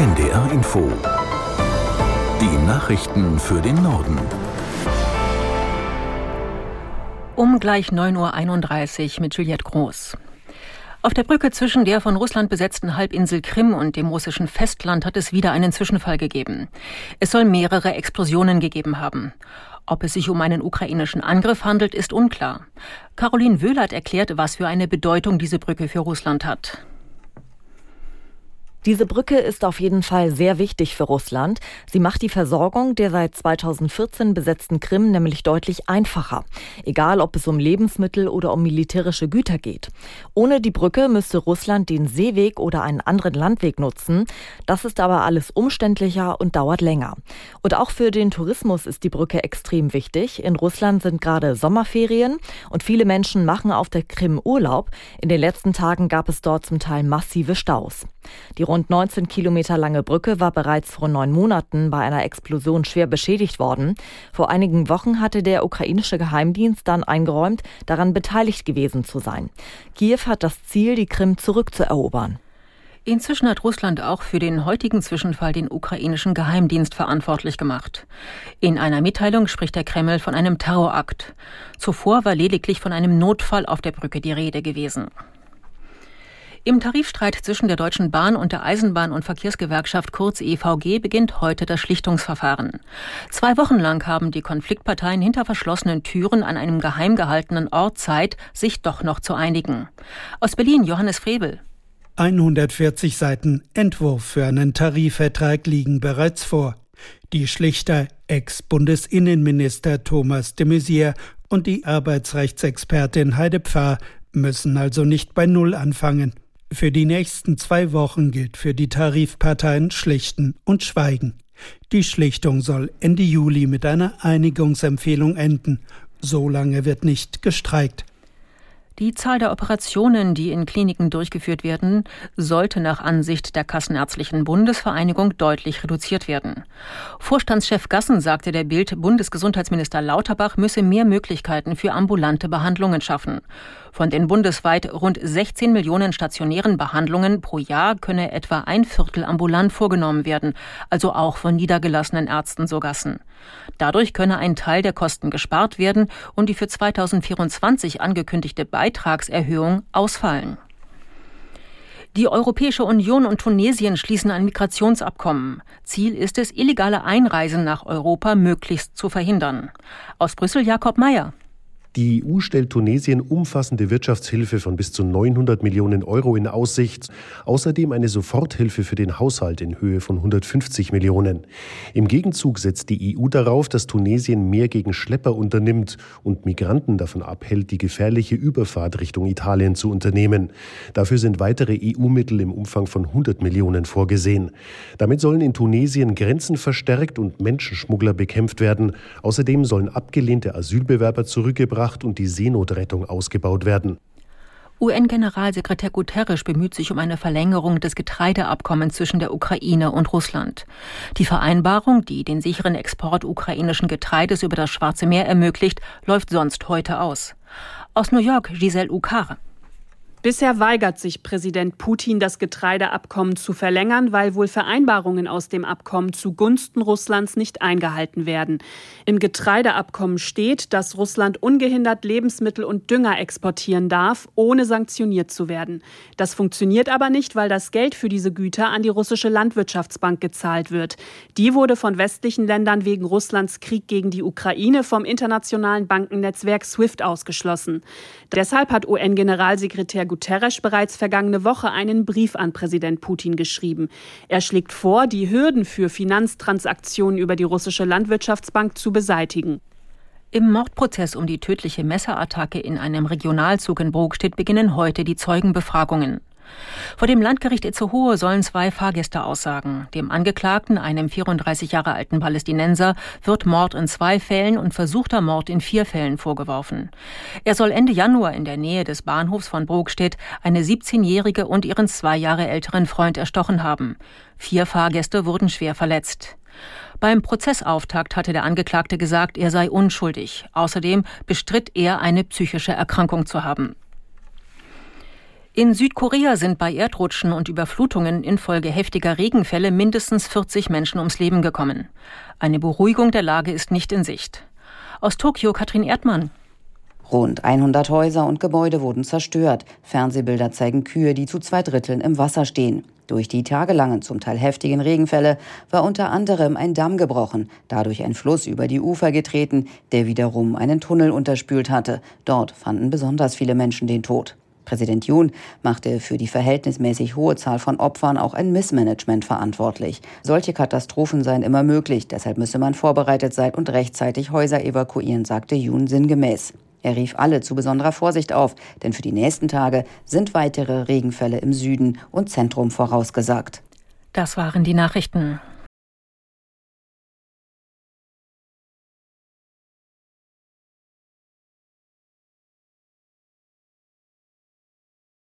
NDR Info. Die Nachrichten für den Norden. Um gleich 9.31 Uhr mit Juliette Groß. Auf der Brücke zwischen der von Russland besetzten Halbinsel Krim und dem russischen Festland hat es wieder einen Zwischenfall gegeben. Es soll mehrere Explosionen gegeben haben. Ob es sich um einen ukrainischen Angriff handelt, ist unklar. Caroline Wöhlert erklärt, was für eine Bedeutung diese Brücke für Russland hat. Diese Brücke ist auf jeden Fall sehr wichtig für Russland. Sie macht die Versorgung der seit 2014 besetzten Krim nämlich deutlich einfacher. Egal, ob es um Lebensmittel oder um militärische Güter geht. Ohne die Brücke müsste Russland den Seeweg oder einen anderen Landweg nutzen. Das ist aber alles umständlicher und dauert länger. Und auch für den Tourismus ist die Brücke extrem wichtig. In Russland sind gerade Sommerferien und viele Menschen machen auf der Krim Urlaub. In den letzten Tagen gab es dort zum Teil massive Staus. Die rund 19 Kilometer lange Brücke war bereits vor neun Monaten bei einer Explosion schwer beschädigt worden. Vor einigen Wochen hatte der ukrainische Geheimdienst dann eingeräumt, daran beteiligt gewesen zu sein. Kiew hat das Ziel, die Krim zurückzuerobern. Inzwischen hat Russland auch für den heutigen Zwischenfall den ukrainischen Geheimdienst verantwortlich gemacht. In einer Mitteilung spricht der Kreml von einem Terrorakt. Zuvor war lediglich von einem Notfall auf der Brücke die Rede gewesen. Im Tarifstreit zwischen der Deutschen Bahn und der Eisenbahn- und Verkehrsgewerkschaft kurz EVG beginnt heute das Schlichtungsverfahren. Zwei Wochen lang haben die Konfliktparteien hinter verschlossenen Türen an einem geheim gehaltenen Ort Zeit, sich doch noch zu einigen. Aus Berlin Johannes Frebel. 140 Seiten Entwurf für einen Tarifvertrag liegen bereits vor. Die Schlichter Ex-Bundesinnenminister Thomas de Maizière und die Arbeitsrechtsexpertin Heide Pfarr müssen also nicht bei Null anfangen. Für die nächsten zwei Wochen gilt für die Tarifparteien Schlichten und Schweigen. Die Schlichtung soll Ende Juli mit einer Einigungsempfehlung enden. So lange wird nicht gestreikt. Die Zahl der Operationen, die in Kliniken durchgeführt werden, sollte nach Ansicht der Kassenärztlichen Bundesvereinigung deutlich reduziert werden. Vorstandschef Gassen sagte der Bild, Bundesgesundheitsminister Lauterbach müsse mehr Möglichkeiten für ambulante Behandlungen schaffen. Von den bundesweit rund 16 Millionen stationären Behandlungen pro Jahr könne etwa ein Viertel ambulant vorgenommen werden, also auch von niedergelassenen Ärzten, so Gassen. Dadurch könne ein Teil der Kosten gespart werden und die für 2024 angekündigte Beitragserhöhung ausfallen. Die Europäische Union und Tunesien schließen ein Migrationsabkommen. Ziel ist es, illegale Einreisen nach Europa möglichst zu verhindern. Aus Brüssel Jakob Mayer. Die EU stellt Tunesien umfassende Wirtschaftshilfe von bis zu 900 Millionen Euro in Aussicht, außerdem eine Soforthilfe für den Haushalt in Höhe von 150 Millionen. Im Gegenzug setzt die EU darauf, dass Tunesien mehr gegen Schlepper unternimmt und Migranten davon abhält, die gefährliche Überfahrt Richtung Italien zu unternehmen. Dafür sind weitere EU-Mittel im Umfang von 100 Millionen vorgesehen. Damit sollen in Tunesien Grenzen verstärkt und Menschenschmuggler bekämpft werden. Außerdem sollen abgelehnte Asylbewerber zurückgebracht gebracht und die Seenotrettung ausgebaut werden. UN-Generalsekretär Guterres bemüht sich um eine Verlängerung des Getreideabkommens zwischen der Ukraine und Russland. Die Vereinbarung, die den sicheren Export ukrainischen Getreides über das Schwarze Meer ermöglicht, läuft sonst heute aus. Aus New York Giselle Ukar. Bisher weigert sich Präsident Putin, das Getreideabkommen zu verlängern, weil wohl Vereinbarungen aus dem Abkommen zugunsten Russlands nicht eingehalten werden. Im Getreideabkommen steht, dass Russland ungehindert Lebensmittel und Dünger exportieren darf, ohne sanktioniert zu werden. Das funktioniert aber nicht, weil das Geld für diese Güter an die russische Landwirtschaftsbank gezahlt wird. Die wurde von westlichen Ländern wegen Russlands Krieg gegen die Ukraine vom internationalen Bankennetzwerk SWIFT ausgeschlossen. Deshalb hat UN-Generalsekretär Guterres bereits vergangene Woche einen Brief an Präsident Putin geschrieben. Er schlägt vor, die Hürden für Finanztransaktionen über die russische Landwirtschaftsbank zu beseitigen. Im Mordprozess um die tödliche Messerattacke in einem Regionalzug in Brokstedt beginnen heute die Zeugenbefragungen. Vor dem Landgericht Itzehoe sollen zwei Fahrgäste aussagen. Dem Angeklagten, einem 34 Jahre alten Palästinenser, wird Mord in zwei Fällen und versuchter Mord in vier Fällen vorgeworfen. Er soll Ende Januar in der Nähe des Bahnhofs von Brokstedt eine 17-jährige und ihren zwei Jahre älteren Freund erstochen haben. Vier Fahrgäste wurden schwer verletzt. Beim Prozessauftakt hatte der Angeklagte gesagt, er sei unschuldig. Außerdem bestritt er, eine psychische Erkrankung zu haben. In Südkorea sind bei Erdrutschen und Überflutungen infolge heftiger Regenfälle mindestens 40 Menschen ums Leben gekommen. Eine Beruhigung der Lage ist nicht in Sicht. Aus Tokio Katrin Erdmann. Rund 100 Häuser und Gebäude wurden zerstört. Fernsehbilder zeigen Kühe, die zu zwei Dritteln im Wasser stehen. Durch die tagelangen, zum Teil heftigen Regenfälle war unter anderem ein Damm gebrochen, dadurch ein Fluss über die Ufer getreten, der wiederum einen Tunnel unterspült hatte. Dort fanden besonders viele Menschen den Tod. Präsident Yoon machte für die verhältnismäßig hohe Zahl von Opfern auch ein Missmanagement verantwortlich. Solche Katastrophen seien immer möglich, deshalb müsse man vorbereitet sein und rechtzeitig Häuser evakuieren, sagte Yoon sinngemäß. Er rief alle zu besonderer Vorsicht auf, denn für die nächsten Tage sind weitere Regenfälle im Süden und Zentrum vorausgesagt. Das waren die Nachrichten.